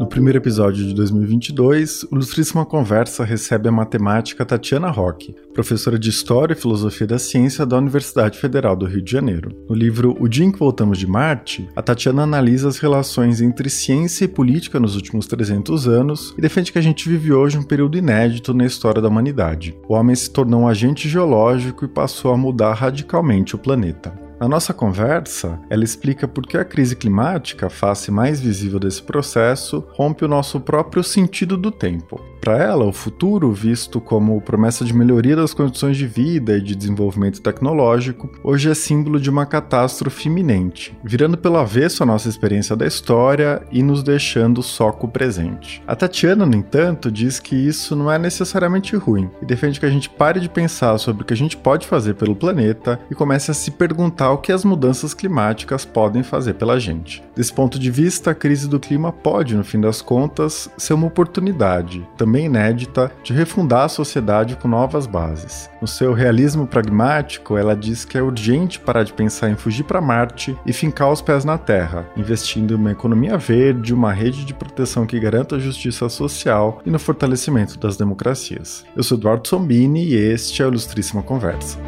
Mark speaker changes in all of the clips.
Speaker 1: No primeiro episódio de 2022, o Ilustríssima Conversa recebe a matemática Tatiana Roque, professora de História e Filosofia da Ciência da Universidade Federal do Rio de Janeiro. No livro O Dia em que Voltamos de Marte, a Tatiana analisa as relações entre ciência e política nos últimos 300 anos e defende que a gente vive hoje um período inédito na história da humanidade. O homem se tornou um agente geológico e passou a mudar radicalmente o planeta. Na nossa conversa, ela explica por que a crise climática, a face mais visível desse processo, rompe o nosso próprio sentido do tempo. Para ela, o futuro, visto como promessa de melhoria das condições de vida e de desenvolvimento tecnológico, hoje é símbolo de uma catástrofe iminente, virando pelo avesso a nossa experiência da história e nos deixando só com o presente. A Tatiana, no entanto, diz que isso não é necessariamente ruim e defende que a gente pare de pensar sobre o que a gente pode fazer pelo planeta e comece a se perguntar o que as mudanças climáticas podem fazer pela gente. Desse ponto de vista, a crise do clima pode, no fim das contas, ser uma oportunidade, também inédita, de refundar a sociedade com novas bases. No seu realismo pragmático, ela diz que é urgente parar de pensar em fugir para Marte e fincar os pés na Terra, investindo em uma economia verde, uma rede de proteção que garanta a justiça social e no fortalecimento das democracias. Eu sou Eduardo Sombini e este é o Ilustríssima Conversa.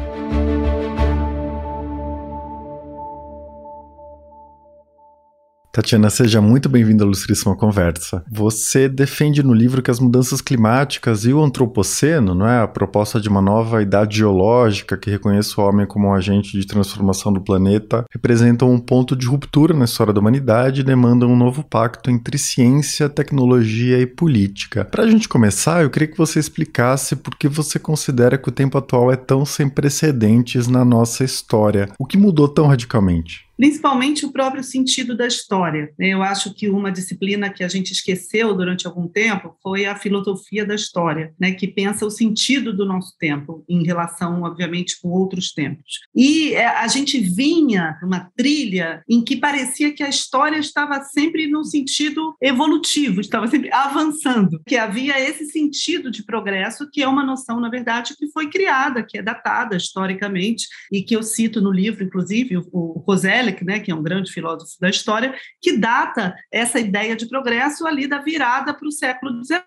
Speaker 1: Tatiana, seja muito bem-vinda à Ilustríssima Conversa. Você defende no livro que as mudanças climáticas e o antropoceno, não é, a proposta de uma nova idade geológica que reconhece o homem como um agente de transformação do planeta, representam um ponto de ruptura na história da humanidade e demandam um novo pacto entre ciência, tecnologia e política. Para a gente começar, eu queria que você explicasse por que você considera que o tempo atual é tão sem precedentes na nossa história. O que mudou tão radicalmente?
Speaker 2: Principalmente o próprio sentido da história. Né? Eu acho que uma disciplina que a gente esqueceu durante algum tempo foi a filosofia da história, né? que pensa o sentido do nosso tempo em relação, obviamente, com outros tempos. E é, a gente vinha uma trilha em que parecia que a história estava sempre no sentido evolutivo, estava sempre avançando, que havia esse sentido de progresso, que é uma noção, na verdade, que foi criada, que é datada historicamente, e que eu cito no livro, inclusive, o Né, que é um grande filósofo da história, que data essa ideia de progresso ali da virada para o século XIX,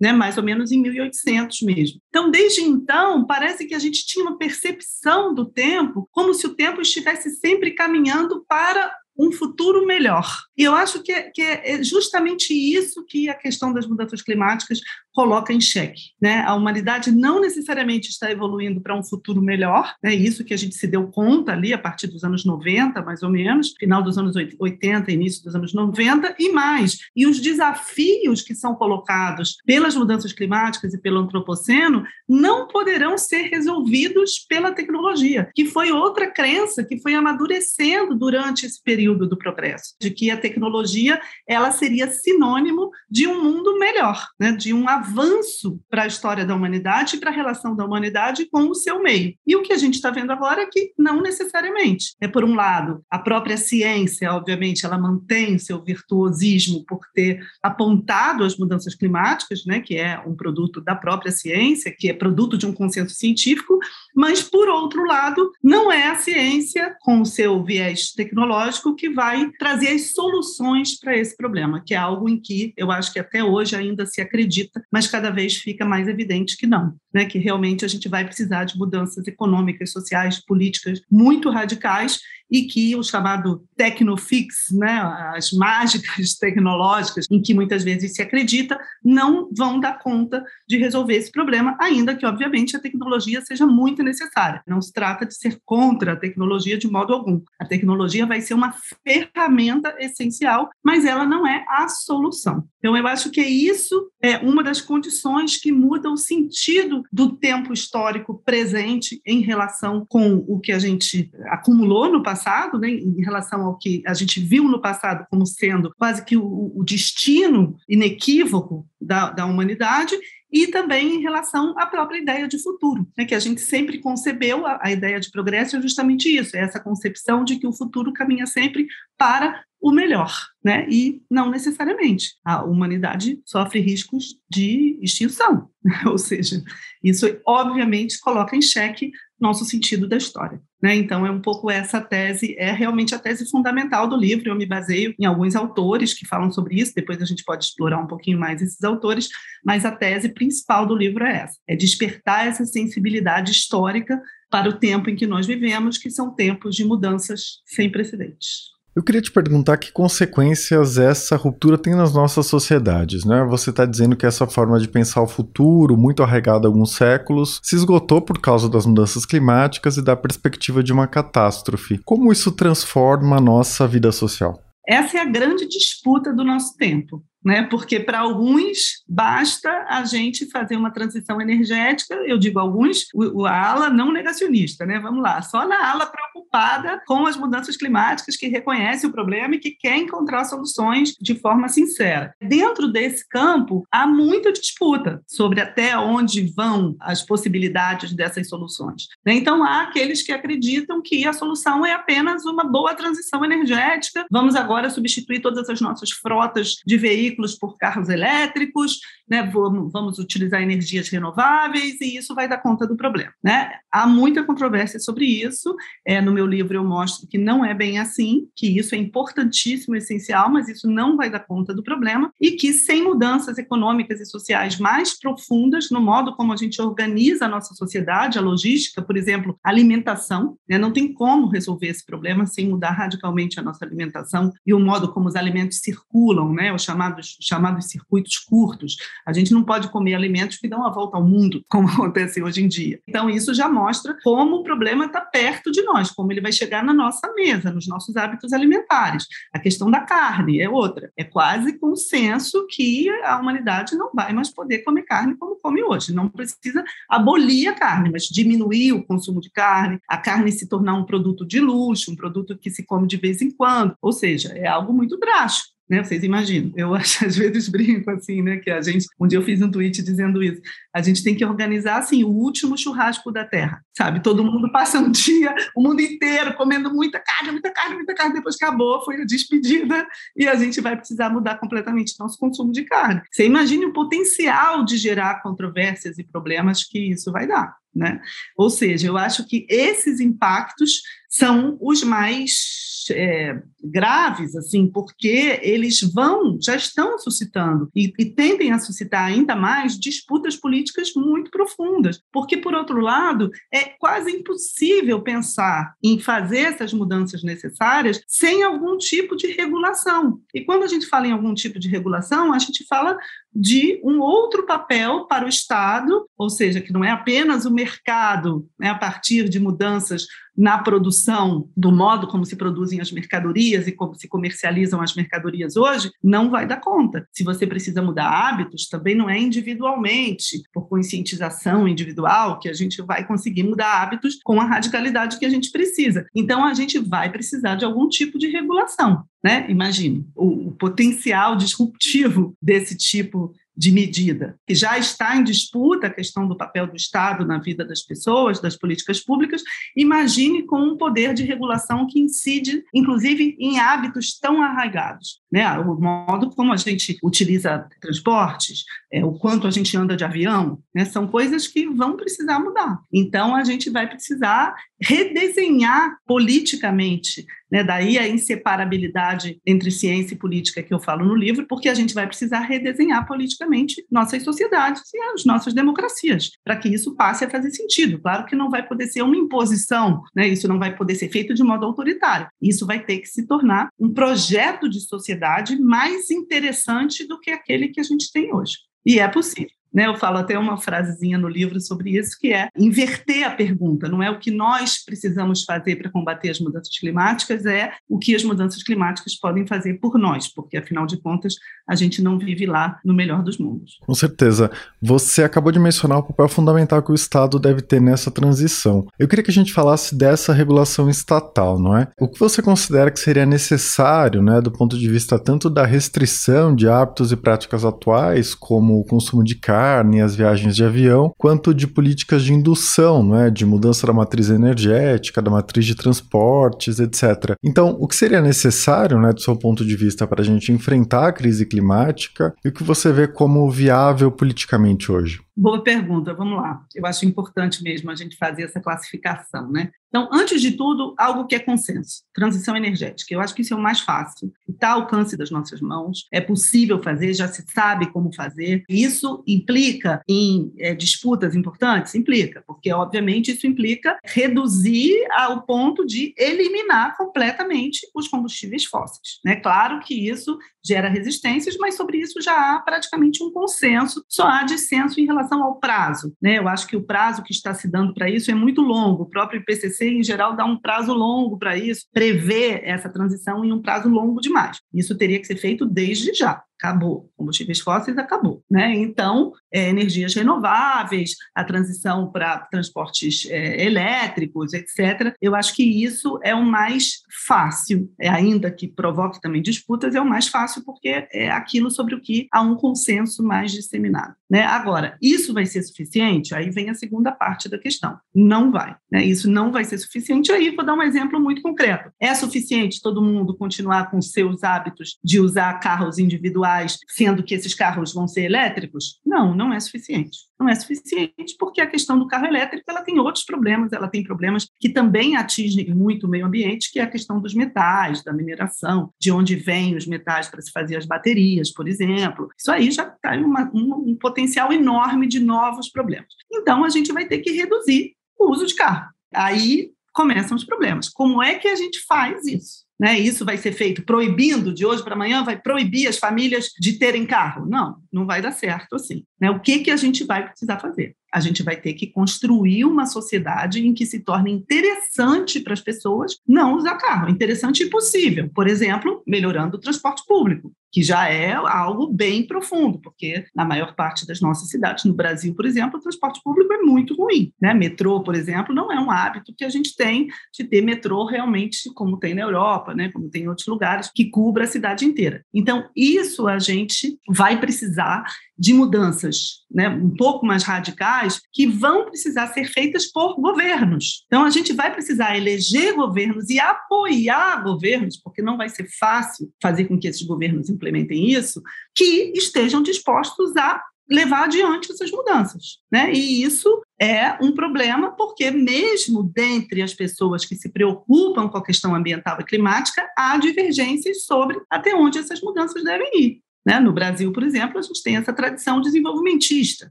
Speaker 2: né, mais ou menos em 1800 mesmo. Então, desde então, parece que a gente tinha uma percepção do tempo como se o tempo estivesse sempre caminhando para um futuro melhor. E eu acho que é, que é justamente isso que a questão das mudanças climáticas coloca em xeque. Né? A humanidade não necessariamente está evoluindo para um futuro melhor, é né? isso que a gente se deu conta ali a partir dos anos 90, mais ou menos, final dos anos 80, início dos anos 90 e mais. E os desafios que são colocados pelas mudanças climáticas e pelo antropoceno não poderão ser resolvidos pela tecnologia, que foi outra crença que foi amadurecendo durante esse período do progresso, de que a tecnologia ela seria sinônimo de um mundo melhor, né? de um avanço avanço para a história da humanidade e para a relação da humanidade com o seu meio. E o que a gente está vendo agora é que não necessariamente. É, por um lado, a própria ciência, obviamente, ela mantém seu virtuosismo por ter apontado as mudanças climáticas, né, que é um produto da própria ciência, que é produto de um consenso científico, mas, por outro lado, não é a ciência, com o seu viés tecnológico, que vai trazer as soluções para esse problema, que é algo em que eu acho que até hoje ainda se acredita, mas cada vez fica mais evidente que não, né? que realmente a gente vai precisar de mudanças econômicas, sociais, políticas muito radicais e que o chamado tecnofix, né, as mágicas tecnológicas, em que muitas vezes se acredita, não vão dar conta de resolver esse problema, ainda que, obviamente, a tecnologia seja muito necessária. Não se trata de ser contra a tecnologia de modo algum. A tecnologia vai ser uma ferramenta essencial, mas ela não é a solução. Então, eu acho que isso é uma das condições que muda o sentido do tempo histórico presente em relação com o que a gente acumulou no passado passado, né, em relação ao que a gente viu no passado como sendo quase que o, o destino inequívoco da, da humanidade, e também em relação à própria ideia de futuro, né, que a gente sempre concebeu a, a, ideia de progresso é justamente isso, é essa concepção de que o futuro caminha sempre para o melhor, né? E não necessariamente. A humanidade sofre riscos de extinção, ou seja, isso obviamente coloca em xeque nosso sentido da história. Né? Então, é um pouco essa tese, é realmente a tese fundamental do livro. Eu me baseio em alguns autores que falam sobre isso, depois a gente pode explorar um pouquinho mais esses autores, mas a tese principal do livro é essa: é despertar essa sensibilidade histórica para o tempo em que nós vivemos, que são tempos de mudanças sem precedentes.
Speaker 1: Eu queria te perguntar que consequências essa ruptura tem nas nossas sociedades, né? Você está dizendo que essa forma de pensar o futuro, muito arraigada há alguns séculos, se esgotou por causa das mudanças climáticas e da perspectiva de uma catástrofe. Como isso transforma a nossa vida social?
Speaker 2: Essa é a grande disputa do nosso tempo né? Porque para alguns basta a gente fazer uma transição energética, eu digo alguns, o, a ala não negacionista, né? Vamos lá, só na ala preocupada com as mudanças climáticas, que reconhece o problema e que quer encontrar soluções de forma sincera. Dentro desse campo, há muita disputa sobre até onde vão as possibilidades dessas soluções. Né? Então, há aqueles que acreditam que a solução é apenas uma boa transição energética, vamos agora substituir todas as nossas frotas de veículos veículos por carros elétricos, né, vamos, vamos utilizar energias renováveis e isso vai dar conta do problema. Né? Há muita controvérsia sobre isso. É, no meu livro eu mostro que não é bem assim, que isso é importantíssimo, essencial, mas isso não vai dar conta do problema e que sem mudanças econômicas e sociais mais profundas no modo como a gente organiza a nossa sociedade, a logística, por exemplo, alimentação, né, não tem como resolver esse problema sem mudar radicalmente a nossa alimentação e o modo como os alimentos circulam, né, os chamados, chamados circuitos curtos. A gente não pode comer alimentos que dão a volta ao mundo, como acontece hoje em dia. Então, isso já mostra como o problema está perto de nós, como ele vai chegar na nossa mesa, nos nossos hábitos alimentares. A questão da carne é outra. É quase consenso que a humanidade não vai mais poder comer carne como come hoje. Não precisa abolir a carne, mas diminuir o consumo de carne, a carne se tornar um produto de luxo, um produto que se come de vez em quando. Ou seja, é algo muito drástico. Né? Vocês imaginam? Eu às vezes brinco assim, né? Que a gente, um dia eu fiz um tweet dizendo isso. A gente tem que organizar assim o último churrasco da Terra, sabe? Todo mundo passa um dia, o mundo inteiro comendo muita carne, muita carne, muita carne. Depois acabou, foi a despedida e a gente vai precisar mudar completamente nosso consumo de carne. Você imagine o potencial de gerar controvérsias e problemas que isso vai dar. Né? Ou seja, eu acho que esses impactos são os mais é, graves, assim, porque eles vão, já estão suscitando e, e tendem a suscitar ainda mais disputas políticas muito profundas, porque, por outro lado, é quase impossível pensar em fazer essas mudanças necessárias sem algum tipo de regulação. E quando a gente fala em algum tipo de regulação, a gente fala de um outro papel para o Estado, ou seja, que não é apenas o mercado, né, a partir de mudanças na produção, do modo como se produzem as mercadorias e como se comercializam as mercadorias hoje, não vai dar conta. Se você precisa mudar hábitos, também não é individualmente, por conscientização individual, que a gente vai conseguir mudar hábitos com a radicalidade que a gente precisa. Então, a gente vai precisar de algum tipo de regulação. Né? Imagine o, o potencial disruptivo desse tipo de medida, que já está em disputa a questão do papel do Estado na vida das pessoas, das políticas públicas, imagine com um poder de regulação que incide, inclusive, em hábitos tão arraigados. Né? O modo como a gente utiliza transportes, é, o quanto a gente anda de avião, né? são coisas que vão precisar mudar. Então, a gente vai precisar redesenhar politicamente né? Daí a inseparabilidade entre ciência e política que eu falo no livro, porque a gente vai precisar redesenhar politicamente nossas sociedades e as nossas democracias, para que isso passe a fazer sentido. Claro que não vai poder ser uma imposição, né? isso não vai poder ser feito de modo autoritário. Isso vai ter que se tornar um projeto de sociedade mais interessante do que aquele que a gente tem hoje. E é possível. Né, eu falo até uma frasezinha no livro sobre isso, que é inverter a pergunta. Não é o que nós precisamos fazer para combater as mudanças climáticas, é o que as mudanças climáticas podem fazer por nós, porque, afinal de contas, a gente não vive lá no melhor dos mundos.
Speaker 1: Com certeza. Você acabou de mencionar o papel fundamental que o Estado deve ter nessa transição. Eu queria que a gente falasse dessa regulação estatal, não é? O que você considera que seria necessário, né, do ponto de vista tanto da restrição de hábitos e práticas atuais, como o consumo de carne, carne, as viagens de avião, quanto de políticas de indução, né, de mudança da matriz energética, da matriz de transportes, etc. Então, o que seria necessário, né, do seu ponto de vista, para a gente enfrentar a crise climática e o que você vê como viável politicamente hoje?
Speaker 2: Boa pergunta, vamos lá. Eu acho importante mesmo a gente fazer essa classificação, né? Então, antes de tudo, algo que é consenso, transição energética. Eu acho que isso é o mais fácil, está ao alcance das nossas mãos, é possível fazer, já se sabe como fazer. Isso implica em é, disputas importantes? Implica, porque, obviamente, isso implica reduzir ao ponto de eliminar completamente os combustíveis fósseis. Né? Claro que isso gera resistências, mas sobre isso já há praticamente um consenso, só há dissenso em relação ao prazo. Né? Eu acho que o prazo que está se dando para isso é muito longo, o próprio IPCC, em geral, dá um prazo longo para isso, prevê essa transição em um prazo longo demais. Isso teria que ser feito desde já acabou. Combustíveis fósseis acabou. Né? Então, é, energias renováveis, a transição para transportes é, elétricos, etc. Eu acho que isso é o mais fácil, é, ainda que provoque também disputas, é o mais fácil porque é aquilo sobre o que há um consenso mais disseminado. Né? Agora, isso vai ser suficiente? Aí vem a segunda parte da questão. Não vai. Né? Isso não vai ser suficiente. Aí vou dar um exemplo muito concreto. É suficiente todo mundo continuar com seus hábitos de usar carros individuais individuais, sendo que esses carros vão ser elétricos? Não, não é suficiente. Não é suficiente porque a questão do carro elétrico ela tem outros problemas, ela tem problemas que também atingem muito o meio ambiente, que é a questão dos metais, da mineração, de onde vêm os metais para se fazer as baterias, por exemplo. Isso aí já está um, um potencial enorme de novos problemas. Então, a gente vai ter que reduzir o uso de carro. Aí começam os problemas. Como é que a gente faz isso? Né? Isso vai ser feito proibindo de hoje para amanhã, vai proibir as famílias de terem carro? Não, não vai dar certo assim. Né? O que, que a gente vai precisar fazer? A gente vai ter que construir uma sociedade em que se torne interessante para as pessoas não usar carro, interessante e possível. Por exemplo, melhorando o transporte público, que já é algo bem profundo, porque na maior parte das nossas cidades, no Brasil, por exemplo, o transporte público é muito ruim. Né? Metrô, por exemplo, não é um hábito que a gente tem de ter metrô realmente como tem na Europa, né? como tem em outros lugares, que cubra a cidade inteira. Então, isso a gente vai precisar de mudanças né, um pouco mais radicais que vão precisar ser feitas por governos. Então, a gente vai precisar eleger governos e apoiar governos, porque não vai ser fácil fazer com que esses governos implementem isso, que estejam dispostos a levar adiante essas mudanças. Né? E isso é um problema, porque, mesmo dentre as pessoas que se preocupam com a questão ambiental e climática, há divergências sobre até onde essas mudanças devem ir. Né? No Brasil, por exemplo, a gente tem essa tradição desenvolvimentista,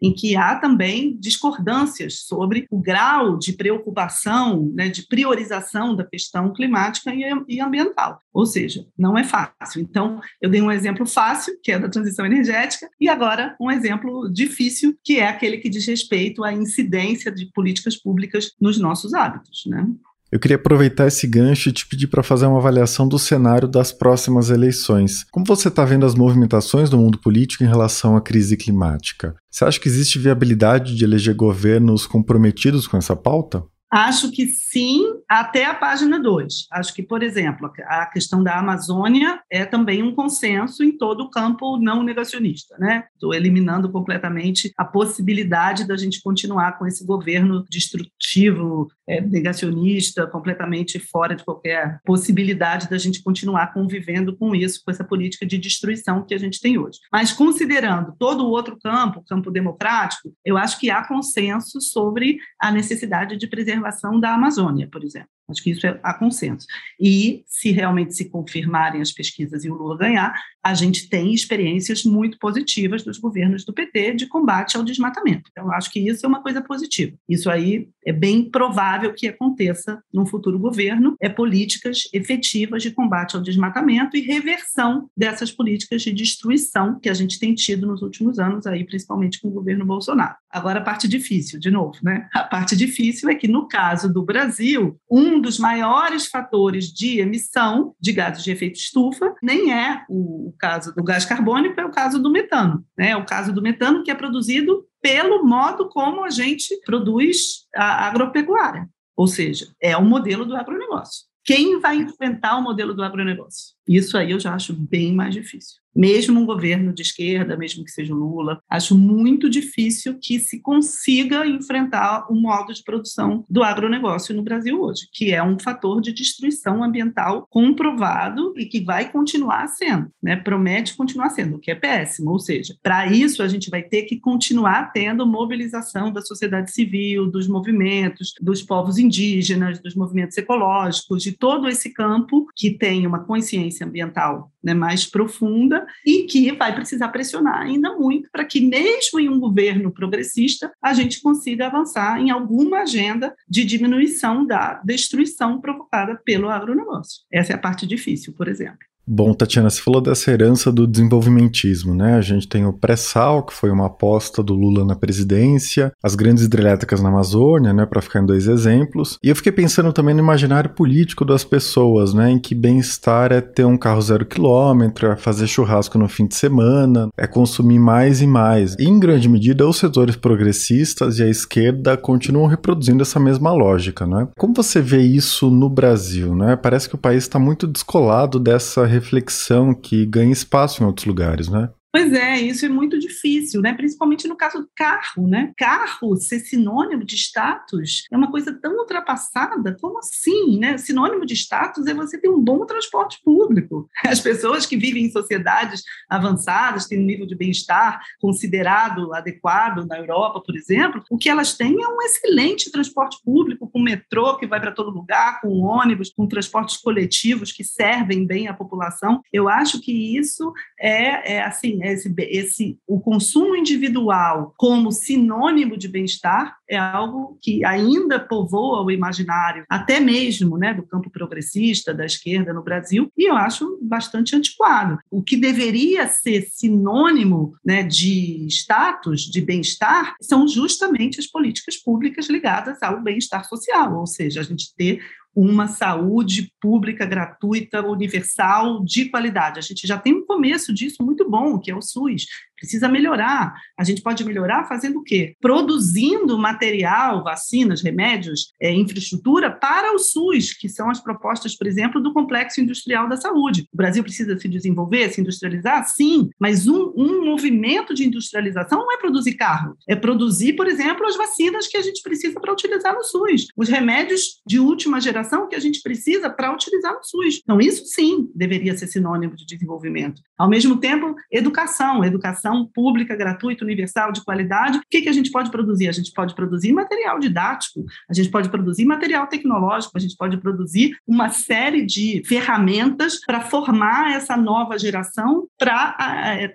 Speaker 2: em que há também discordâncias sobre o grau de preocupação, né, de priorização da questão climática e ambiental. Ou seja, não é fácil. Então, eu dei um exemplo fácil, que é da transição energética, e agora um exemplo difícil, que é aquele que diz respeito à incidência de políticas públicas nos nossos hábitos. Né?
Speaker 1: Eu queria aproveitar esse gancho e te pedir para fazer uma avaliação do cenário das próximas eleições. Como você está vendo as movimentações do mundo político em relação à crise climática? Você acha que existe viabilidade de eleger governos comprometidos com essa pauta?
Speaker 2: Acho que sim, até a página 2. Acho que, por exemplo, a questão da Amazônia é também um consenso em todo o campo não negacionista, né? Estou eliminando completamente a possibilidade da gente continuar com esse governo destrutivo, é, negacionista, completamente fora de qualquer possibilidade da gente continuar convivendo com isso, com essa política de destruição que a gente tem hoje. Mas considerando todo o outro campo, o campo democrático, eu acho que há consenso sobre a necessidade de preservação da Amazônia, por exemplo. Acho que isso é a consenso. E, se realmente se confirmarem as pesquisas e o Lula ganhar, a gente tem experiências muito positivas dos governos do PT de combate ao desmatamento. Então, acho que isso é uma coisa positiva. Isso aí é bem provável que aconteça num futuro governo, é políticas efetivas de combate ao desmatamento e reversão dessas políticas de destruição que a gente tem tido nos últimos anos, aí, principalmente com o governo Bolsonaro. Agora, a parte difícil, de novo, né? A parte difícil é que, no caso do Brasil, um dos maiores fatores de emissão de gases de efeito estufa nem é o caso do gás carbônico, é o caso do metano. Né? É o caso do metano que é produzido pelo modo como a gente produz a agropecuária. Ou seja, é o modelo do agronegócio. Quem vai enfrentar o modelo do agronegócio? Isso aí eu já acho bem mais difícil mesmo um governo de esquerda, mesmo que seja Lula, acho muito difícil que se consiga enfrentar o modo de produção do agronegócio no Brasil hoje, que é um fator de destruição ambiental comprovado e que vai continuar sendo, né? promete continuar sendo, o que é péssimo. Ou seja, para isso a gente vai ter que continuar tendo mobilização da sociedade civil, dos movimentos, dos povos indígenas, dos movimentos ecológicos, de todo esse campo que tem uma consciência ambiental né, mais profunda e que vai precisar pressionar ainda muito para que, mesmo em um governo progressista, a gente consiga avançar em alguma agenda de diminuição da destruição provocada pelo agronegócio. Essa é a parte difícil, por exemplo.
Speaker 1: Bom, Tatiana, você falou dessa herança do desenvolvimentismo, né? A gente tem o pré-sal, que foi uma aposta do Lula na presidência, as grandes hidrelétricas na Amazônia, né, para ficar em dois exemplos. E eu fiquei pensando também no imaginário político das pessoas, né, em que bem-estar é ter um carro zero quilômetro, é fazer churrasco no fim de semana, é consumir mais e mais. E, em grande medida, os setores progressistas e a esquerda continuam reproduzindo essa mesma lógica, né? Como você vê isso no Brasil, né? Parece que o país está muito descolado dessa reflexão que ganha espaço em outros lugares, né?
Speaker 2: Pois é, isso é muito difícil, né? Principalmente no caso do carro, né? Carro ser sinônimo de status é uma coisa tão ultrapassada. Como assim, né? Sinônimo de status é você ter um bom transporte público. As pessoas que vivem em sociedades avançadas, têm um nível de bem-estar considerado adequado na Europa, por exemplo, o que elas têm é um excelente transporte público, com metrô que vai para todo lugar, com ônibus, com transportes coletivos que servem bem à população. Eu acho que isso é, é assim, esse, esse, o consumo individual como sinônimo de bem-estar é algo que ainda povoa o imaginário, até mesmo né, do campo progressista, da esquerda no Brasil, e eu acho bastante antiquado. O que deveria ser sinônimo né, de status, de bem-estar, são justamente as políticas públicas ligadas ao bem-estar social, ou seja, a gente ter uma saúde pública gratuita, universal, de qualidade. A gente já tem um começo disso muito bom, que é o SUS precisa melhorar. A gente pode melhorar fazendo o quê? Produzindo material, vacinas, remédios, é, infraestrutura para o SUS, que são as propostas, por exemplo, do Complexo Industrial da Saúde. O Brasil precisa se desenvolver, se industrializar? Sim, mas um, um movimento de industrialização não é produzir carro, é produzir, por exemplo, as vacinas que a gente precisa para utilizar no SUS, os remédios de última geração que a gente precisa para utilizar no SUS. Então, isso sim deveria ser sinônimo de desenvolvimento. Ao mesmo tempo, educação, educação educação pública, gratuita, universal, de qualidade, o que, que a gente pode produzir? A gente pode produzir material didático, a gente pode produzir material tecnológico, a gente pode produzir uma série de ferramentas para formar essa nova geração para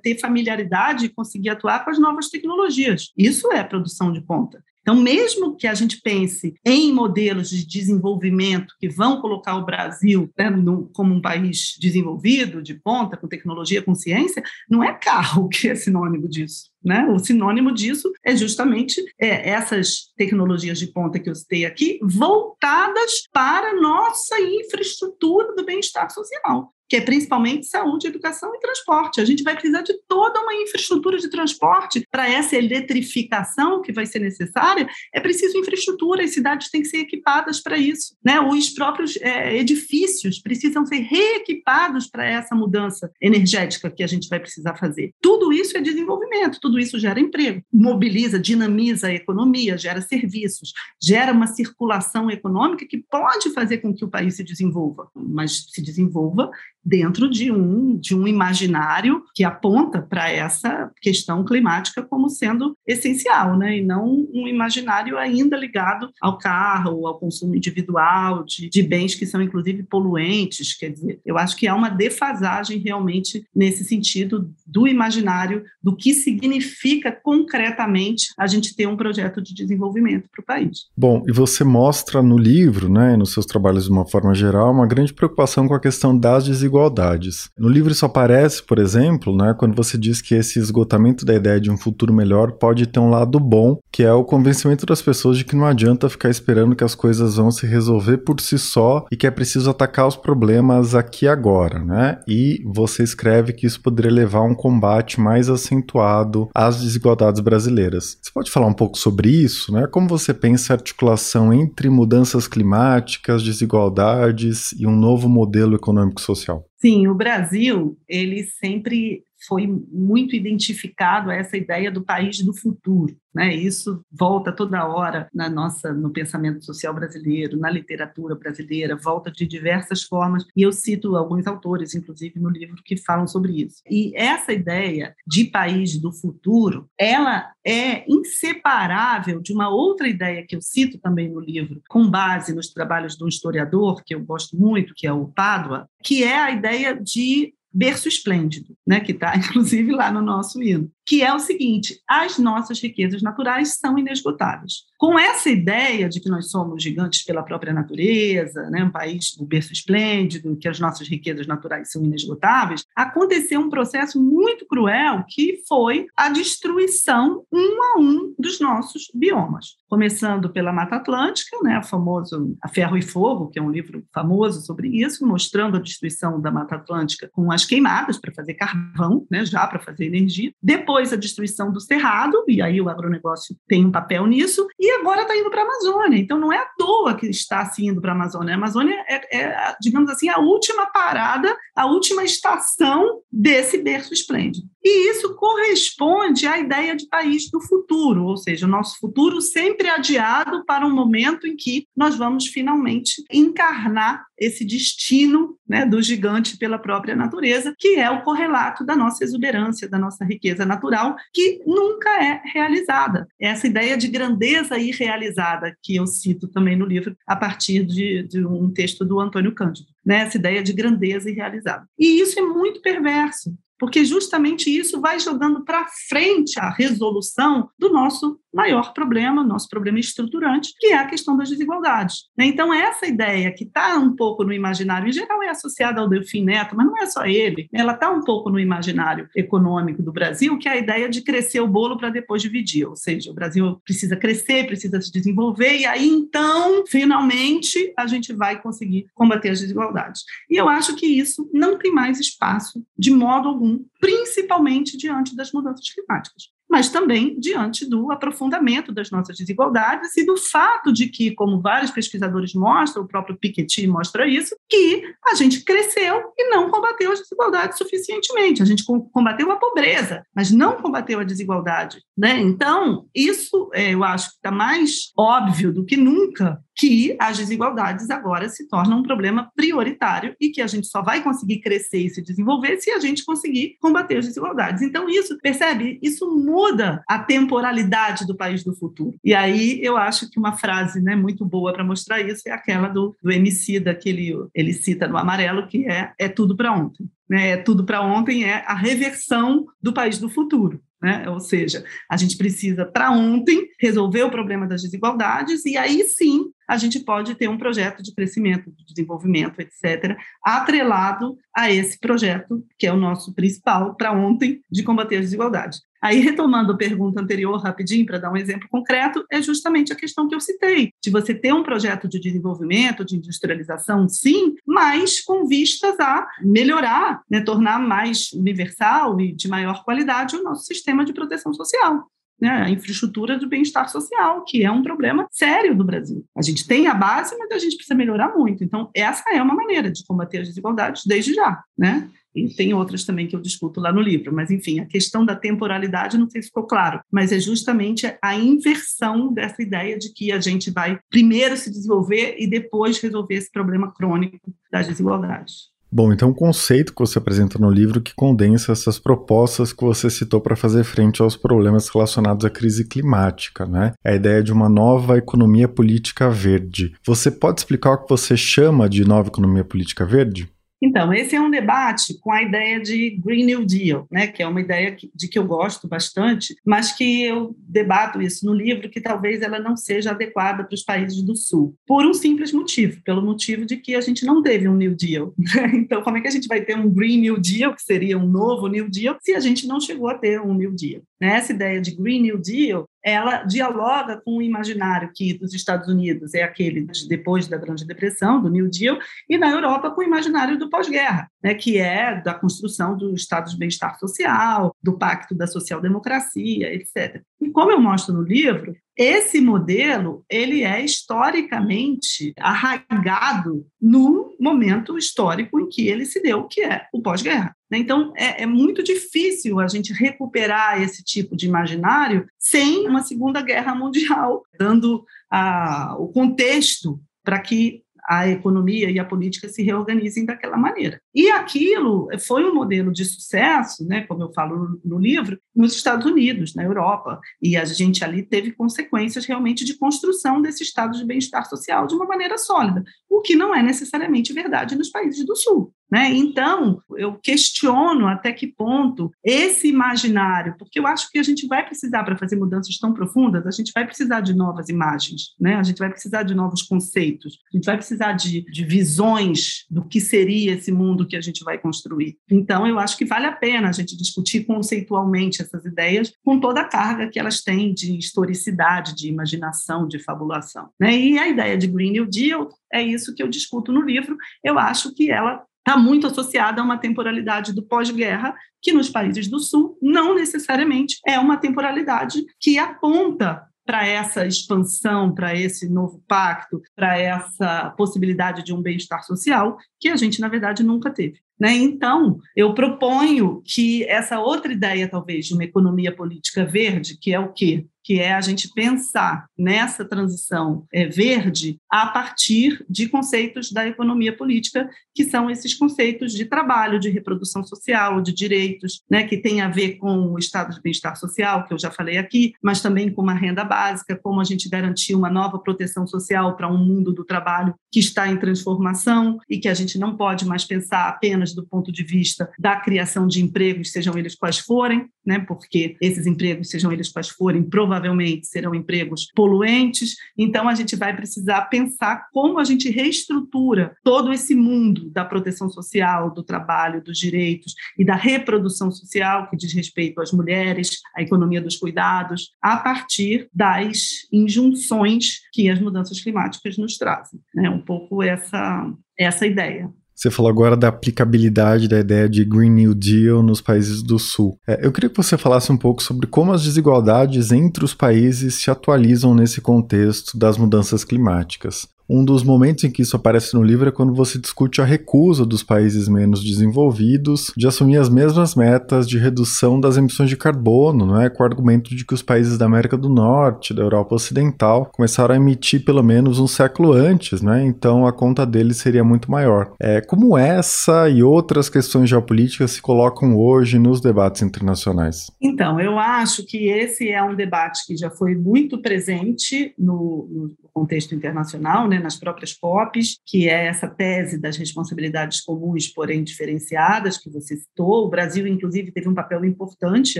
Speaker 2: ter familiaridade e conseguir atuar com as novas tecnologias. Isso é produção de ponta. Então, mesmo que a gente pense em modelos de desenvolvimento que vão colocar o Brasil né, no, como um país desenvolvido, de ponta, com tecnologia, com ciência, não é carro que é sinônimo disso. Né? O sinônimo disso é justamente é, essas tecnologias de ponta que eu citei aqui, voltadas para a nossa infraestrutura do bem-estar social que é principalmente saúde, educação e transporte. A gente vai precisar de toda uma infraestrutura de transporte para essa eletrificação que vai ser necessária. É preciso infraestrutura, as cidades têm que ser equipadas para isso. Né? Os próprios é, edifícios precisam ser reequipados para essa mudança energética que a gente vai precisar fazer. Tudo isso é desenvolvimento, tudo isso gera emprego, mobiliza, dinamiza a economia, gera serviços, gera uma circulação econômica que pode fazer com que o país se desenvolva, mas se desenvolva dentro de um, de um imaginário que aponta para essa questão climática como sendo essencial, né? e não um imaginário ainda ligado ao carro, ao consumo individual, de, de bens que são inclusive poluentes. Quer dizer, eu acho que há uma defasagem realmente nesse sentido do imaginário, do que significa concretamente a gente ter um projeto de desenvolvimento para o país.
Speaker 1: Bom, e você mostra no livro, né, nos seus trabalhos de uma forma geral, uma grande preocupação com a questão das desigualdades desigualdades. No livro isso aparece, por exemplo, né, quando você diz que esse esgotamento da ideia de um futuro melhor pode ter um lado bom, que é o convencimento das pessoas de que não adianta ficar esperando que as coisas vão se resolver por si só e que é preciso atacar os problemas aqui agora, né? E você escreve que isso poderia levar a um combate mais acentuado às desigualdades brasileiras. Você pode falar um pouco sobre isso, né? Como você pensa a articulação entre mudanças climáticas, desigualdades e um novo modelo econômico social?
Speaker 2: Sim, o Brasil, ele sempre foi muito identificado essa ideia do país do futuro. Né? Isso volta toda hora na nossa, no pensamento social brasileiro, na literatura brasileira, volta de diversas formas, e eu cito alguns autores, inclusive no livro, que falam sobre isso. E essa ideia de país do futuro, ela é inseparável de uma outra ideia que eu cito também no livro, com base nos trabalhos de um historiador que eu gosto muito, que é o Pádua, que é a ideia de berço esplêndido, né, que está inclusive lá no nosso hino que é o seguinte: as nossas riquezas naturais são inesgotáveis. Com essa ideia de que nós somos gigantes pela própria natureza, né, um país do berço esplêndido, que as nossas riquezas naturais são inesgotáveis, aconteceu um processo muito cruel que foi a destruição um a um dos nossos biomas, começando pela Mata Atlântica, né, a famoso a Ferro e Fogo, que é um livro famoso sobre isso, mostrando a destruição da Mata Atlântica com as queimadas para fazer carvão, né, já para fazer energia. Depois depois a destruição do cerrado, e aí o agronegócio tem um papel nisso, e agora está indo para a Amazônia. Então não é à toa que está se indo para a Amazônia. A Amazônia é, é, digamos assim, a última parada, a última estação desse berço esplêndido. E isso corresponde à ideia de país do futuro, ou seja, o nosso futuro sempre adiado para um momento em que nós vamos finalmente encarnar esse destino né, do gigante pela própria natureza, que é o correlato da nossa exuberância, da nossa riqueza natural, que nunca é realizada. Essa ideia de grandeza irrealizada, que eu cito também no livro, a partir de, de um texto do Antônio Cândido, né, essa ideia de grandeza irrealizada. E isso é muito perverso, porque justamente isso vai jogando para frente a resolução do nosso maior problema, nosso problema estruturante, que é a questão das desigualdades. Né? Então, essa ideia que está um pouco no imaginário, em geral é associada ao Delfim Neto, mas não é só ele, ela está um pouco no imaginário econômico do Brasil, que é a ideia de crescer o bolo para depois dividir, ou seja, o Brasil precisa crescer, precisa se desenvolver, e aí então, finalmente, a gente vai conseguir combater as desigualdades. E eu acho que isso não tem mais espaço, de modo principalmente diante das mudanças climáticas mas também diante do aprofundamento das nossas desigualdades e do fato de que, como vários pesquisadores mostram, o próprio Piketty mostra isso, que a gente cresceu e não combateu as desigualdades suficientemente. A gente combateu a pobreza, mas não combateu a desigualdade. Né? Então, isso é, eu acho que está mais óbvio do que nunca que as desigualdades agora se tornam um problema prioritário e que a gente só vai conseguir crescer e se desenvolver se a gente conseguir combater as desigualdades. Então, isso, percebe? Isso muda a temporalidade do país do futuro. E aí eu acho que uma frase né, muito boa para mostrar isso é aquela do, do MC daquele ele cita no amarelo, que é é tudo para ontem. Né? É tudo para ontem é a reversão do país do futuro. Né? Ou seja, a gente precisa, para ontem, resolver o problema das desigualdades, e aí sim a gente pode ter um projeto de crescimento, de desenvolvimento, etc., atrelado a esse projeto, que é o nosso principal para ontem, de combater as desigualdades. Aí, retomando a pergunta anterior, rapidinho, para dar um exemplo concreto, é justamente a questão que eu citei, de você ter um projeto de desenvolvimento, de industrialização, sim, mas com vistas a melhorar, né, tornar mais universal e de maior qualidade o nosso sistema de proteção social né, a infraestrutura do bem-estar social, que é um problema sério do Brasil. A gente tem a base, mas a gente precisa melhorar muito. Então, essa é uma maneira de combater as desigualdades desde já, né? E tem outras também que eu discuto lá no livro, mas enfim, a questão da temporalidade não sei se ficou claro, mas é justamente a inversão dessa ideia de que a gente vai primeiro se desenvolver e depois resolver esse problema crônico das desigualdades.
Speaker 1: Bom, então o conceito que você apresenta no livro que condensa essas propostas que você citou para fazer frente aos problemas relacionados à crise climática, né? É a ideia de uma nova economia política verde. Você pode explicar o que você chama de nova economia política verde?
Speaker 2: Então, esse é um debate com a ideia de Green New Deal, né, que é uma ideia de que eu gosto bastante, mas que eu debato isso no livro, que talvez ela não seja adequada para os países do Sul, por um simples motivo, pelo motivo de que a gente não teve um New Deal. Né? Então, como é que a gente vai ter um Green New Deal, que seria um novo New Deal, se a gente não chegou a ter um New Deal? Né? Essa ideia de Green New Deal ela dialoga com o imaginário que dos Estados Unidos é aquele de depois da Grande Depressão, do New Deal, e na Europa com o imaginário do pós-guerra, né, que é da construção do Estado de bem-estar social, do Pacto da Social-Democracia, etc. E como eu mostro no livro, esse modelo ele é historicamente arraigado no momento histórico em que ele se deu, que é o pós-guerra. Né? Então, é, é, muito difícil a gente recuperar esse tipo de imaginário sem uma Segunda Guerra Mundial, dando a, o contexto para que a economia e a política se reorganizem daquela maneira. E aquilo foi um modelo de sucesso, né, como eu falo no livro, nos Estados Unidos, na Europa, e a gente ali teve consequências realmente de construção desse estado de bem-estar social de uma maneira sólida, o que não é necessariamente verdade nos países do Sul. Né? Então, eu questiono até que ponto esse imaginário, porque eu acho que a gente vai precisar, para fazer mudanças tão profundas, a gente vai precisar de novas imagens, né? a gente vai precisar de novos conceitos, a gente vai precisar de, de visões do que seria esse mundo que a gente vai construir. Então, eu acho que vale a pena a gente discutir conceitualmente essas ideias com toda a carga que elas têm de historicidade, de imaginação, de fabulação. Né? E a ideia de Green New Deal é isso que eu discuto no livro. Eu acho que ela está muito associada a uma temporalidade do pós-guerra, que nos países do Sul não necessariamente é uma temporalidade que aponta para essa expansão, para esse novo pacto, para essa possibilidade de um bem-estar social, que a gente, na verdade, nunca teve. Né? Então, eu proponho que essa outra ideia, talvez, de uma economia política verde, que é o quê? Que é a gente pensar nessa transição é, verde a partir de conceitos da economia política, que são esses conceitos de trabalho, de reprodução social, de direitos, né, que tem a ver com o estado de bem-estar social, que eu já falei aqui, mas também com uma renda básica, como a gente garantir uma nova proteção social para um mundo do trabalho que está em transformação e que a gente não pode mais pensar apenas do ponto de vista da criação de empregos, sejam eles quais forem, né, porque esses empregos, sejam eles quais forem, provavelmente provavelmente serão empregos poluentes. Então, a gente vai precisar pensar como a gente reestrutura todo esse mundo da proteção social, do trabalho, dos direitos e da reprodução social, que diz respeito às mulheres, à economia dos cuidados, a partir das injunções que as mudanças climáticas nos trazem. É um pouco essa, essa ideia.
Speaker 1: Você falou agora da aplicabilidade da ideia de Green New Deal nos países do Sul. É, eu queria que você falasse um pouco sobre como as desigualdades entre os países se atualizam nesse contexto das mudanças climáticas. Um dos momentos em que isso aparece no livro é quando você discute a recusa dos países menos desenvolvidos de assumir as mesmas metas de redução das emissões de carbono, não é? com o argumento de que os países da América do Norte, da Europa Ocidental, começaram a emitir pelo menos um século antes, né? então a conta deles seria muito maior. É, como essa e outras questões geopolíticas se colocam hoje nos debates internacionais?
Speaker 2: Então, eu acho que esse é um debate que já foi muito presente no, no contexto internacional, né? nas próprias POPs, que é essa tese das responsabilidades comuns, porém diferenciadas, que você citou. O Brasil, inclusive, teve um papel importante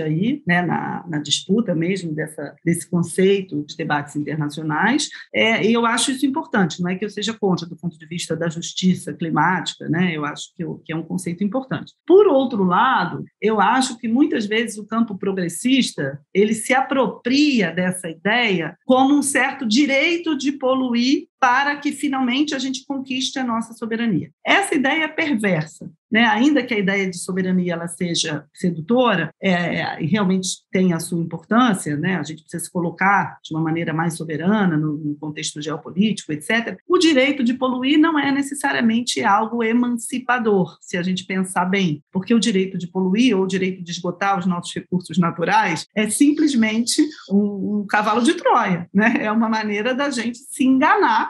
Speaker 2: aí, né, na, na disputa mesmo dessa, desse conceito de debates internacionais, é, e eu acho isso importante, não é que eu seja contra do ponto de vista da justiça climática, né, eu acho que, que é um conceito importante. Por outro lado, eu acho que muitas vezes o campo progressista, ele se apropria dessa ideia como um certo direito de poluir para que finalmente a gente conquiste a nossa soberania. Essa ideia é perversa, né? Ainda que a ideia de soberania ela seja sedutora é, e realmente tenha a sua importância, né? A gente precisa se colocar de uma maneira mais soberana no, no contexto geopolítico, etc. O direito de poluir não é necessariamente algo emancipador, se a gente pensar bem, porque o direito de poluir ou o direito de esgotar os nossos recursos naturais é simplesmente um, um cavalo de Troia, né? É uma maneira da gente se enganar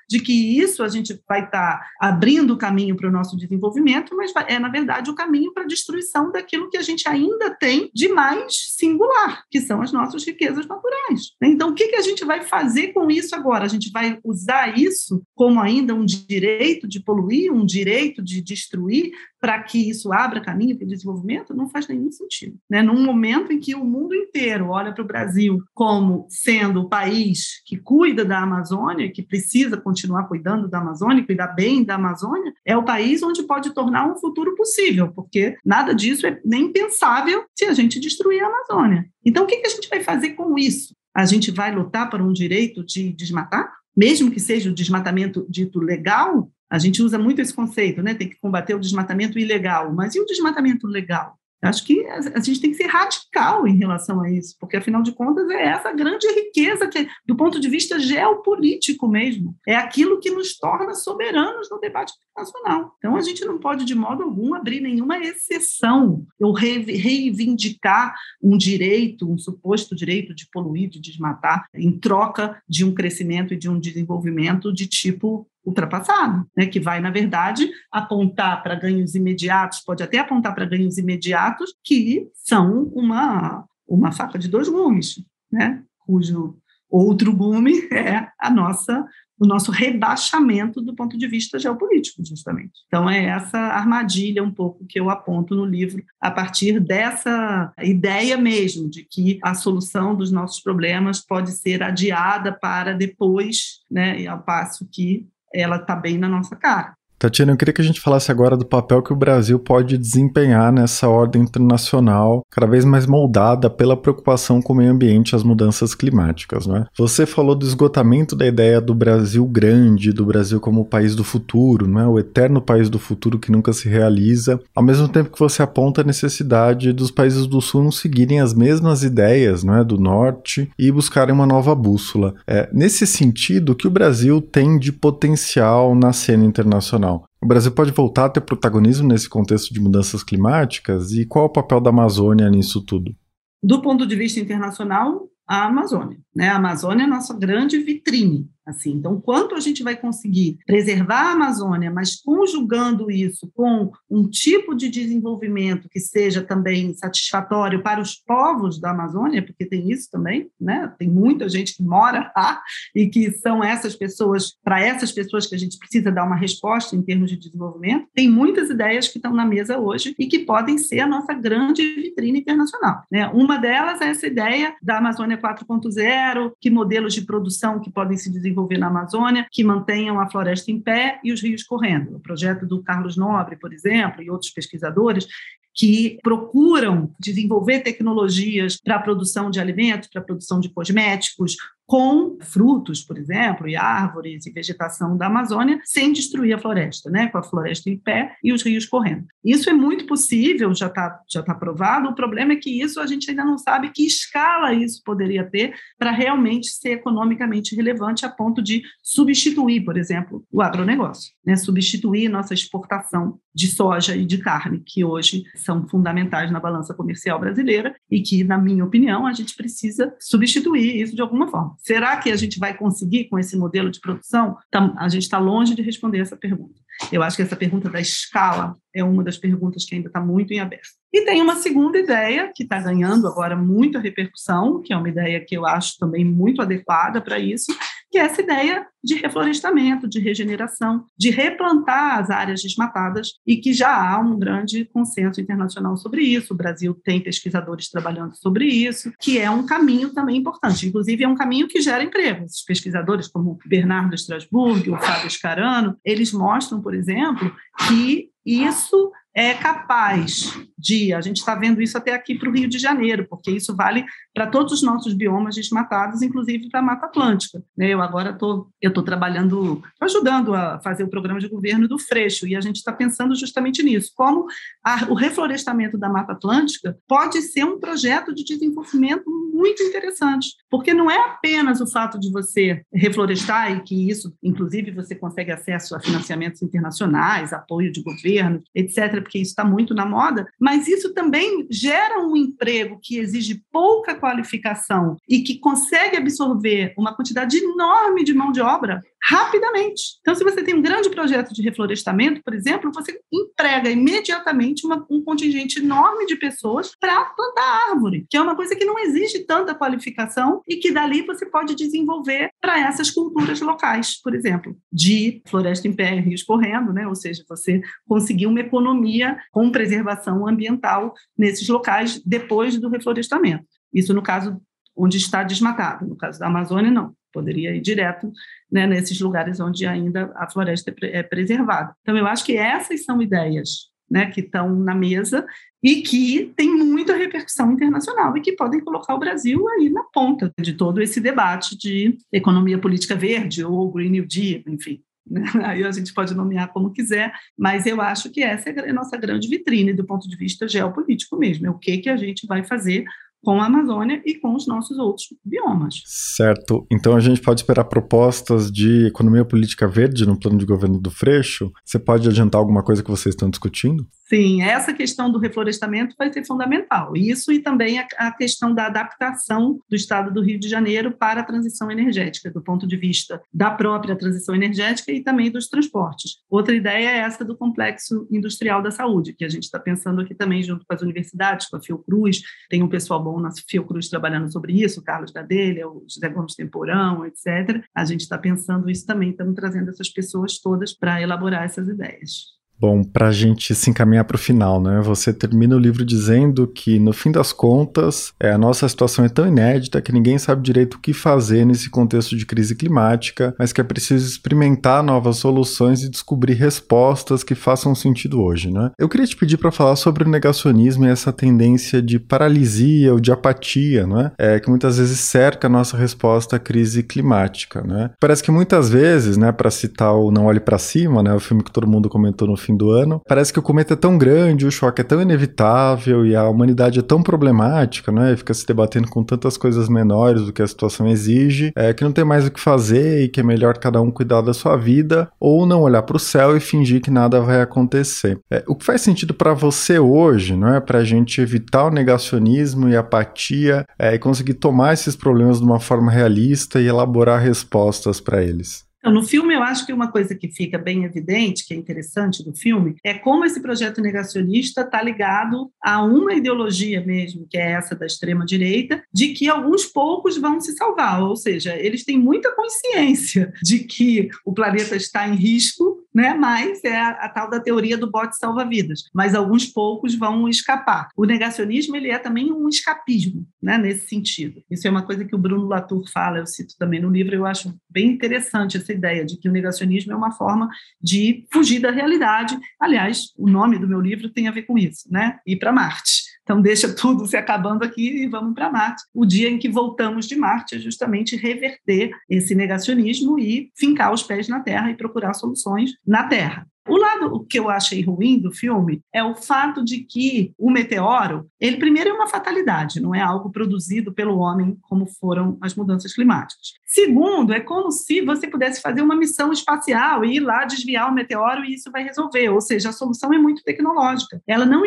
Speaker 2: de que isso a gente vai estar tá abrindo o caminho para o nosso desenvolvimento, mas é, na verdade, o caminho para a destruição daquilo que a gente ainda tem de mais singular, que são as nossas riquezas naturais. Então, o que, que a gente vai fazer com isso agora? A gente vai usar isso como ainda um direito de poluir, um direito de destruir, para que isso abra caminho para o desenvolvimento, não faz nenhum sentido. Né? Num momento em que o mundo inteiro olha para o Brasil como sendo o país que cuida da Amazônia, que precisa continuar cuidando da Amazônia, cuidar bem da Amazônia, é o país onde pode tornar um futuro possível, porque nada disso é nem pensável se a gente destruir a Amazônia. Então, o que a gente vai fazer com isso? A gente vai lutar por um direito de desmatar? Mesmo que seja o desmatamento dito legal, a gente usa muito esse conceito, né? Tem que combater o desmatamento ilegal. Mas e o desmatamento legal? Acho que a gente tem que ser radical em relação a isso, porque afinal de contas é essa grande riqueza que, do ponto de vista geopolítico mesmo, é aquilo que nos torna soberanos no debate nacional. Então a gente não pode de modo algum abrir nenhuma exceção ou reivindicar um direito, um suposto direito de poluir, de desmatar, em troca de um crescimento e de um desenvolvimento de tipo ultrapassado, né, que vai, na verdade, apontar para ganhos imediatos, pode até apontar para ganhos imediatos que são uma, uma faca de dois gumes, né, cujo outro gume é a nossa o nosso rebaixamento do ponto de vista geopolítico, justamente. Então, é essa armadilha um pouco que eu aponto no livro, a partir dessa ideia mesmo de que a solução dos nossos problemas pode ser adiada para depois, né, ao passo que ela está bem na nossa cara.
Speaker 1: Tatiana, eu queria que a gente falasse agora do papel que o Brasil pode desempenhar nessa ordem internacional, cada vez mais moldada pela preocupação com o meio ambiente e as mudanças climáticas. Né? Você falou do esgotamento da ideia do Brasil grande, do Brasil como o país do futuro, né? o eterno país do futuro que nunca se realiza, ao mesmo tempo que você aponta a necessidade dos países do Sul não seguirem as mesmas ideias né, do Norte e buscarem uma nova bússola. É, nesse sentido, o que o Brasil tem de potencial na cena internacional? O Brasil pode voltar a ter protagonismo nesse contexto de mudanças climáticas? E qual é o papel da Amazônia nisso tudo?
Speaker 2: Do ponto de vista internacional, a Amazônia. Né? A Amazônia é a nossa grande vitrine Assim, então, quanto a gente vai conseguir preservar a Amazônia, mas conjugando isso com um tipo de desenvolvimento que seja também satisfatório para os povos da Amazônia, porque tem isso também, né? Tem muita gente que mora lá e que são essas pessoas, para essas pessoas que a gente precisa dar uma resposta em termos de desenvolvimento. Tem muitas ideias que estão na mesa hoje e que podem ser a nossa grande vitrine internacional, né? Uma delas é essa ideia da Amazônia 4.0, que modelos de produção que podem se desenvolver desenvolver na Amazônia que mantenham a floresta em pé e os rios correndo. O projeto do Carlos Nobre, por exemplo, e outros pesquisadores que procuram desenvolver tecnologias para a produção de alimentos, para a produção de cosméticos, com frutos, por exemplo, e árvores e vegetação da Amazônia, sem destruir a floresta, né? com a floresta em pé e os rios correndo. Isso é muito possível, já está já tá provado. O problema é que isso a gente ainda não sabe que escala isso poderia ter para realmente ser economicamente relevante a ponto de substituir, por exemplo, o agronegócio, né? substituir nossa exportação de soja e de carne, que hoje são fundamentais na balança comercial brasileira e que, na minha opinião, a gente precisa substituir isso de alguma forma. Será que a gente vai conseguir com esse modelo de produção? A gente está longe de responder essa pergunta. Eu acho que essa pergunta da escala é uma das perguntas que ainda está muito em aberto. E tem uma segunda ideia que está ganhando agora muita repercussão, que é uma ideia que eu acho também muito adequada para isso, que é essa ideia de reflorestamento, de regeneração, de replantar as áreas desmatadas e que já há um grande consenso internacional sobre isso. O Brasil tem pesquisadores trabalhando sobre isso, que é um caminho também importante. Inclusive, é um caminho que gera emprego. Esses pesquisadores, como Bernardo Strasburg, o Fábio Scarano, eles mostram, por exemplo, que isso é capaz de, a gente está vendo isso até aqui para o Rio de Janeiro, porque isso vale para todos os nossos biomas desmatados, inclusive para a Mata Atlântica. Né? Eu agora tô, eu estou trabalhando, ajudando a fazer o programa de governo do Freixo, e a gente está pensando justamente nisso, como a, o reflorestamento da Mata Atlântica pode ser um projeto de desenvolvimento muito interessante, porque não é apenas o fato de você reflorestar e que isso, inclusive, você consegue acesso a financiamentos internacionais, apoio de governo, etc., porque isso está muito na moda, mas isso também gera um emprego que exige pouca qualificação e que consegue absorver uma quantidade enorme de mão de obra rapidamente. Então, se você tem um grande projeto de reflorestamento, por exemplo, você emprega imediatamente uma, um contingente enorme de pessoas para plantar árvore, que é uma coisa que não exige tanta qualificação e que dali você pode desenvolver para essas culturas locais, por exemplo, de floresta em pé, rios correndo, né? ou seja, você conseguir uma economia com preservação ambiental nesses locais depois do reflorestamento. Isso no caso onde está desmatado, no caso da Amazônia, não poderia ir direto né, nesses lugares onde ainda a floresta é preservada. Então, eu acho que essas são ideias né, que estão na mesa e que têm muita repercussão internacional e que podem colocar o Brasil aí na ponta de todo esse debate de economia política verde ou Green New Deal, enfim. né? aí a gente pode nomear como quiser, mas eu acho que essa é a nossa grande vitrine do ponto de vista geopolítico mesmo, é o que, que a gente vai fazer com a Amazônia e com os nossos outros biomas.
Speaker 1: Certo. Então a gente pode esperar propostas de economia política verde no plano de governo do Freixo? Você pode adiantar alguma coisa que vocês estão discutindo?
Speaker 2: Sim, essa questão do reflorestamento vai ser fundamental. Isso e também a, questão da adaptação do Estado do Rio de Janeiro para a transição energética, do ponto de vista da própria transição energética e também dos transportes. Outra ideia é essa do complexo industrial da saúde, que a gente está pensando aqui também junto com as universidades, com a Fiocruz, tem um pessoal bom na Fiocruz trabalhando sobre isso, o Carlos Gadelha, o José Gomes Temporão, etc. A gente está pensando isso também, estamos trazendo essas pessoas todas para elaborar essas ideias.
Speaker 1: Bom, para a gente se encaminhar para o final, né? Você termina o livro dizendo que, no fim das contas, é, a nossa situação é tão inédita que ninguém sabe direito o que fazer nesse contexto de crise climática, mas que é preciso experimentar novas soluções e descobrir respostas que façam sentido hoje, né? Eu queria te pedir para falar sobre o negacionismo e essa tendência de paralisia ou de apatia, né? É, que muitas vezes cerca a nossa resposta à crise climática, né? Parece que muitas vezes, né, para citar o Não Olhe para Cima, né, o filme que todo mundo comentou no fim fim do ano. Parece que o cometa é tão grande, o choque é tão inevitável e a humanidade é tão problemática, né? Fica se debatendo com tantas coisas menores do que a situação exige, é que não tem mais o que fazer e que é melhor cada um cuidar da sua vida ou não olhar para o céu e fingir que nada vai acontecer. É, o que faz sentido para você hoje, não é? Para a gente evitar o negacionismo e apatia é, e conseguir tomar esses problemas de uma forma realista e elaborar respostas para eles.
Speaker 2: Então, no filme, eu acho que uma coisa que fica bem evidente, que é interessante do filme, é como esse projeto negacionista está ligado a uma ideologia mesmo, que é essa da extrema-direita, de que alguns poucos vão se salvar, ou seja, eles têm muita consciência de que o planeta está em risco né? Mas é a, a, tal da teoria do bote salva-vidas. Mas alguns poucos vão escapar. O negacionismo ele é também um escapismo, né? Nesse sentido. Isso é uma coisa que o Bruno Latour fala, eu cito também no livro. Eu acho bem interessante essa ideia de que o negacionismo é uma forma de fugir da realidade. Aliás, o nome do meu livro tem a ver com isso, né? Ir para Marte. Então, deixa tudo se acabando aqui e vamos para Marte. O dia em que voltamos de Marte é justamente reverter esse negacionismo e fincar os pés na Terra e procurar soluções na Terra. O lado que eu achei ruim do filme é o fato de que o meteoro, ele primeiro é uma fatalidade, não é algo produzido pelo homem como foram as mudanças climáticas. Segundo, é como se você pudesse fazer uma missão espacial e ir lá desviar o meteoro e isso vai resolver, ou seja, a solução é muito tecnológica. Ela não,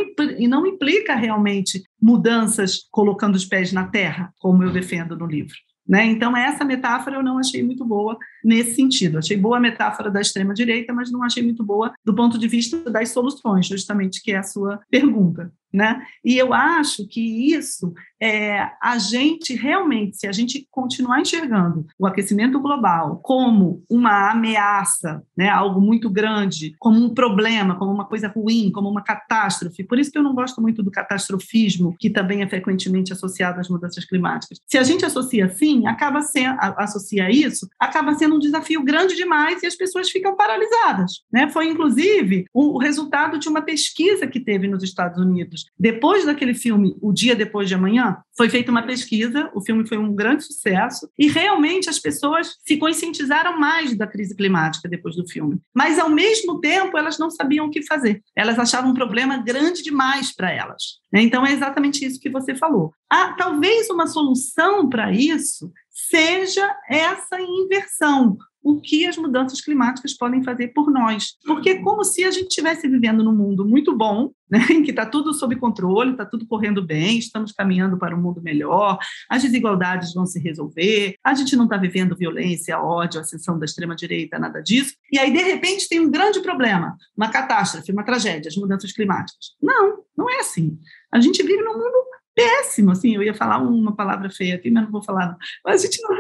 Speaker 2: não implica realmente mudanças colocando os pés na terra, como eu defendo no livro. Né? Então, essa metáfora eu não achei muito boa nesse sentido. Achei boa a metáfora da extrema-direita, mas não achei muito boa do ponto de vista das soluções, justamente que é a sua pergunta. Né? E eu acho que isso é a gente realmente, se a gente continuar enxergando o aquecimento global como uma ameaça, né, algo muito grande, como um problema, como uma coisa ruim, como uma catástrofe. Por isso que eu não gosto muito do catastrofismo, que também é frequentemente associado às mudanças climáticas. Se a gente associa assim, acaba sendo associa isso, acaba sendo um desafio grande demais e as pessoas ficam paralisadas, né? Foi inclusive o resultado de uma pesquisa que teve nos Estados Unidos depois daquele filme, O Dia Depois de Amanhã, foi feita uma pesquisa, o filme foi um grande sucesso, e realmente as pessoas se conscientizaram mais da crise climática depois do filme. Mas, ao mesmo tempo, elas não sabiam o que fazer. Elas achavam um problema grande demais para elas. Né? Então, é exatamente isso que você falou. Ah, talvez uma solução para isso seja essa inversão o que as mudanças climáticas podem fazer por nós. Porque é como se a gente estivesse vivendo num mundo muito bom, né, em que está tudo sob controle, está tudo correndo bem, estamos caminhando para um mundo melhor, as desigualdades vão se resolver, a gente não está vivendo violência, ódio, ascensão da extrema-direita, nada disso. E aí, de repente, tem um grande problema, uma catástrofe, uma tragédia, as mudanças climáticas. Não, não é assim. A gente vive num mundo péssimo, assim, eu ia falar uma palavra feia aqui, mas não vou falar, não. A gente não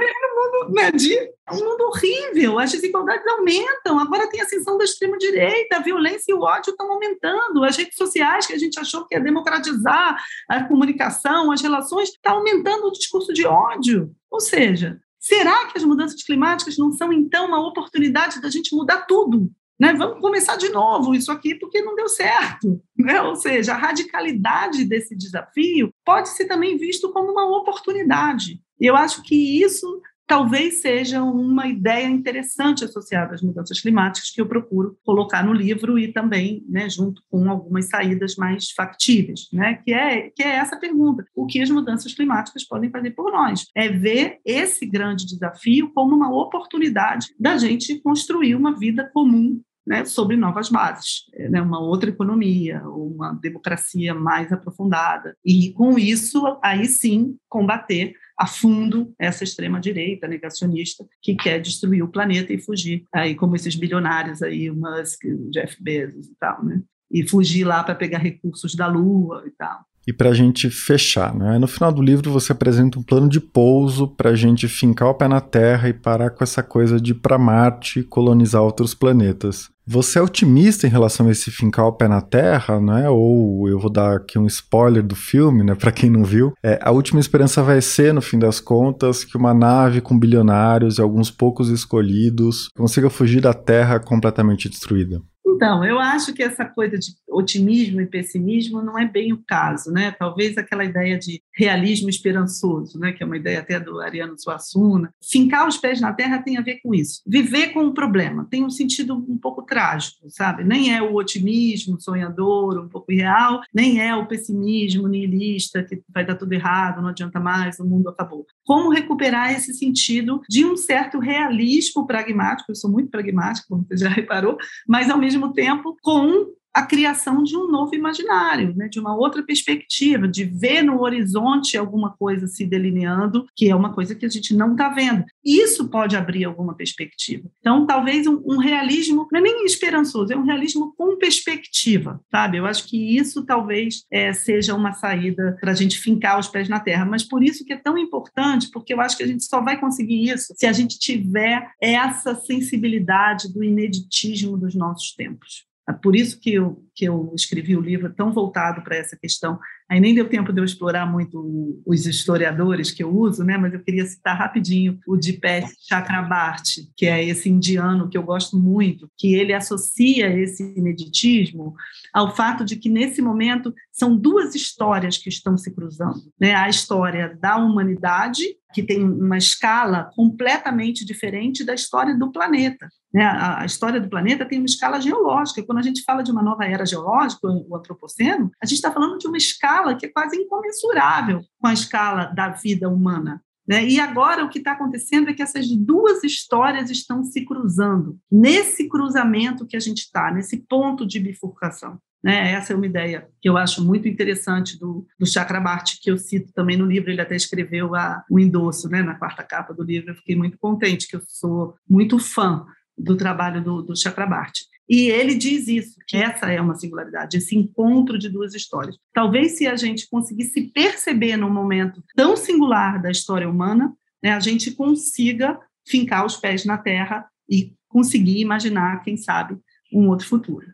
Speaker 2: mundo, né, de, um mundo horrível, as desigualdades aumentam, agora tem a ascensão da extrema-direita, a violência e o ódio estão aumentando, as redes sociais que a gente achou que ia democratizar a comunicação, as relações, está aumentando o discurso de ódio, ou seja, será que as mudanças climáticas não são, então, uma oportunidade da gente mudar tudo? Né? Vamos começar de novo isso aqui porque não deu certo. Né? Ou seja, a radicalidade desse desafio pode ser também visto como uma oportunidade. E eu acho que isso talvez seja uma ideia interessante associada às mudanças climáticas que eu procuro colocar no livro e também, né, junto com algumas saídas mais factíveis, né, que é que é essa pergunta: o que as mudanças climáticas podem fazer por nós? É ver esse grande desafio como uma oportunidade da gente construir uma vida comum né, sobre novas bases, né, uma outra economia, uma democracia mais aprofundada. E, com isso, aí sim, combater a fundo essa extrema-direita negacionista que quer destruir o planeta e fugir, aí como esses bilionários aí, o Musk, o Jeff Bezos e tal, né? E fugir lá para pegar recursos da Lua e tal.
Speaker 1: E para a gente fechar, né? no final do livro você apresenta um plano de pouso para a gente fincar o pé na Terra e parar com essa coisa de ir para Marte e colonizar outros planetas. Você é otimista em relação a esse fincar o pé na Terra, né? Ou eu vou dar aqui um spoiler do filme, né? Para quem não viu, é, a última esperança vai ser, no fim das contas, que uma nave com bilionários e alguns poucos escolhidos consiga fugir da Terra completamente destruída.
Speaker 2: Então, eu acho que essa coisa de otimismo e pessimismo não é bem o caso, né? Talvez aquela ideia de realismo esperançoso, né? Que é uma ideia até do Ariano Suassuna. Fincar os pés na terra tem a ver com isso. Viver com o problema tem um sentido um pouco trágico, sabe? Nem é o otimismo sonhador, um pouco irreal, nem é o pessimismo nihilista que vai dar tudo errado, não adianta mais, o mundo acabou. Como recuperar esse sentido de um certo realismo pragmático? Eu sou muito pragmático, como você já reparou, mas ao mesmo mesmo tempo com a criação de um novo imaginário, né, de uma outra perspectiva, de ver no horizonte alguma coisa se delineando, que é uma coisa que a gente não está vendo. Isso pode abrir alguma perspectiva. Então, talvez um, um, realismo, não é nem esperançoso, é um realismo com perspectiva, sabe? Eu acho que isso talvez é, seja uma saída para a gente fincar os pés na terra. Mas por isso que é tão importante, porque eu acho que a gente só vai conseguir isso se a gente tiver essa sensibilidade do ineditismo dos nossos tempos. É por isso que eu, que eu escrevi o livro tão voltado para essa questão. Aí nem deu tempo de eu explorar muito os historiadores que eu uso, né? mas eu queria citar rapidinho o Dipesh Chakrabarti, que é esse indiano que eu gosto muito, que ele associa esse ineditismo ao fato de que, nesse momento, são duas histórias que estão se cruzando. Né? A história da humanidade, que tem uma escala completamente diferente da história do planeta. Né? A, história do planeta tem uma escala geológica. Quando a gente fala de uma nova era geológica, o antropoceno, a gente está falando de uma escala que é quase incomensurável com a escala da vida humana. Né? E agora o que está acontecendo é que essas duas histórias estão se cruzando. Nesse cruzamento que a gente está, nesse ponto de bifurcação. Né? Essa é uma ideia que eu acho muito interessante do, do Chakrabarti, que eu cito também no livro. Ele até escreveu a, o endosso né? na quarta capa do livro. Eu fiquei muito contente, que eu sou muito fã do trabalho do, do Chakrabarti. E ele diz isso, que essa é uma singularidade, esse encontro de duas histórias. Talvez se a gente conseguisse perceber num momento tão singular da história humana, né, a gente consiga fincar os pés na terra e conseguir imaginar, quem sabe, um outro futuro.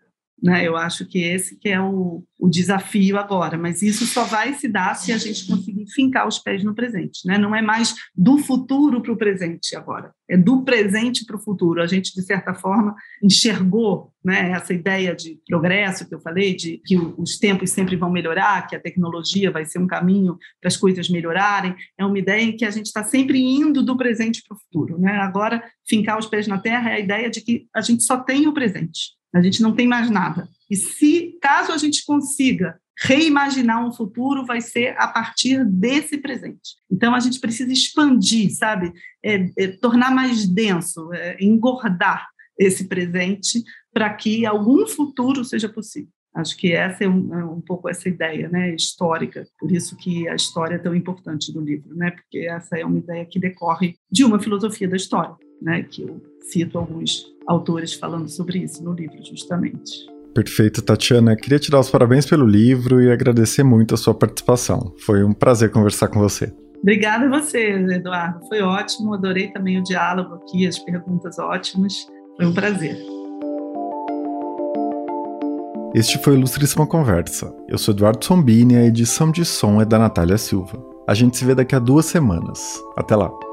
Speaker 2: Né? Eu acho que esse que é o, o desafio agora, mas isso só vai se dar se a gente conseguir fincar os pés no presente. Né? Não é mais do futuro para o presente agora, é do presente para o futuro. A gente, de certa forma, enxergou né, essa ideia de progresso que eu falei, de que os tempos sempre vão melhorar, que a tecnologia vai ser um caminho para as coisas melhorarem. É uma ideia em que a gente está sempre indo do presente para o futuro. Né? Agora, fincar os pés na terra é a ideia de que a gente só tem o presente. A gente não tem mais nada. E se, caso a gente consiga reimaginar um futuro, vai ser a partir desse presente. Então, a gente precisa expandir, sabe? É, é, tornar mais denso, é, engordar esse presente para que algum futuro seja possível. Acho que essa é um, é um, pouco essa ideia né, histórica, por isso que a história é tão importante do livro, né, porque essa é uma ideia que decorre de uma filosofia da história, né, que eu cito alguns autores falando sobre isso no livro, justamente.
Speaker 1: Perfeito, Tatiana. Queria te dar os parabéns pelo livro e agradecer muito a sua participação. Foi um prazer conversar com você.
Speaker 2: Obrigada a você, Eduardo. Foi ótimo. Adorei também o diálogo aqui, as perguntas ótimas. Foi um prazer.
Speaker 1: Este foi o Ilustríssima Conversa. Eu sou Eduardo Sombini e a edição de som é da Natália Silva. A gente se vê daqui a duas semanas. Até lá!